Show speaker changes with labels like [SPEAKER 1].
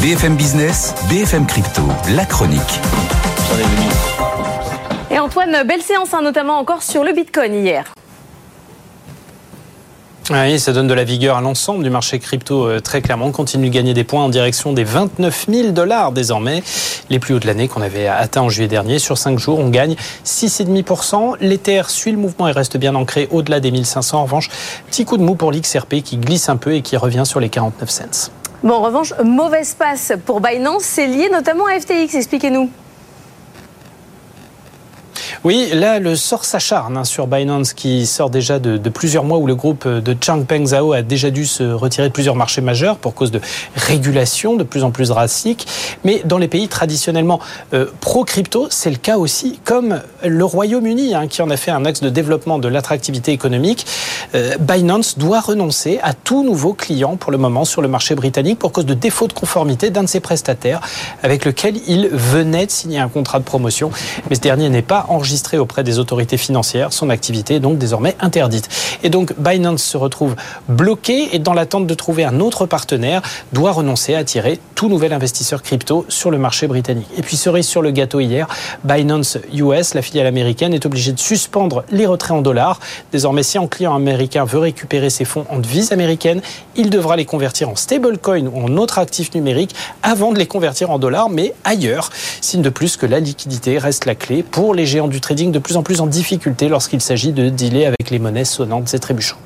[SPEAKER 1] BFM Business, BFM Crypto, la chronique.
[SPEAKER 2] Et Antoine, belle séance, hein, notamment encore sur le Bitcoin hier.
[SPEAKER 3] Oui, ça donne de la vigueur à l'ensemble du marché crypto euh, très clairement. On continue de gagner des points en direction des 29 000 dollars désormais, les plus hauts de l'année qu'on avait atteint en juillet dernier. Sur 5 jours, on gagne 6,5%. L'Ether suit le mouvement et reste bien ancré au-delà des 1500. En revanche, petit coup de mou pour l'XRP qui glisse un peu et qui revient sur les 49 cents.
[SPEAKER 2] Bon, en revanche, mauvaise passe pour Binance, c'est lié notamment à FTX. Expliquez-nous.
[SPEAKER 3] Oui, là, le sort s'acharne hein, sur Binance qui sort déjà de, plusieurs mois où le groupe de Changpeng Zhao a déjà dû se retirer de plusieurs marchés majeurs pour cause de régulation de plus en plus drastiques. Mais dans les pays traditionnellement euh, pro-crypto, c'est le cas aussi, comme le Royaume-Uni hein, qui en a fait un axe de développement de l'attractivité économique. Euh, Binance doit renoncer à tout nouveau client pour le moment sur le marché britannique pour cause de défaut de conformité d'un de ses prestataires avec lequel il venait de signer un contrat de promotion. Mais ce dernier n'est pas enregistré auprès des autorités financières. Son activité est donc désormais interdite. Et donc Binance se retrouve bloqué et dans l'attente de trouver un autre partenaire, doit renoncer à attirer tout nouvel investisseur crypto sur le marché britannique. Et puis cerise sur le gâteau hier, Binance US, la filiale américaine, est obligée de suspendre les retraits en dollars. Désormais, si un client américain veut récupérer ses fonds en devise américaine, il devra les convertir en stablecoin ou en autre actif numérique avant de les convertir en dollars, mais ailleurs. Signe de plus que la liquidité reste la clé pour les géants du trading de plus en plus en difficulté lorsqu'il s'agit de dealer avec les monnaies sonnantes et trébuchantes.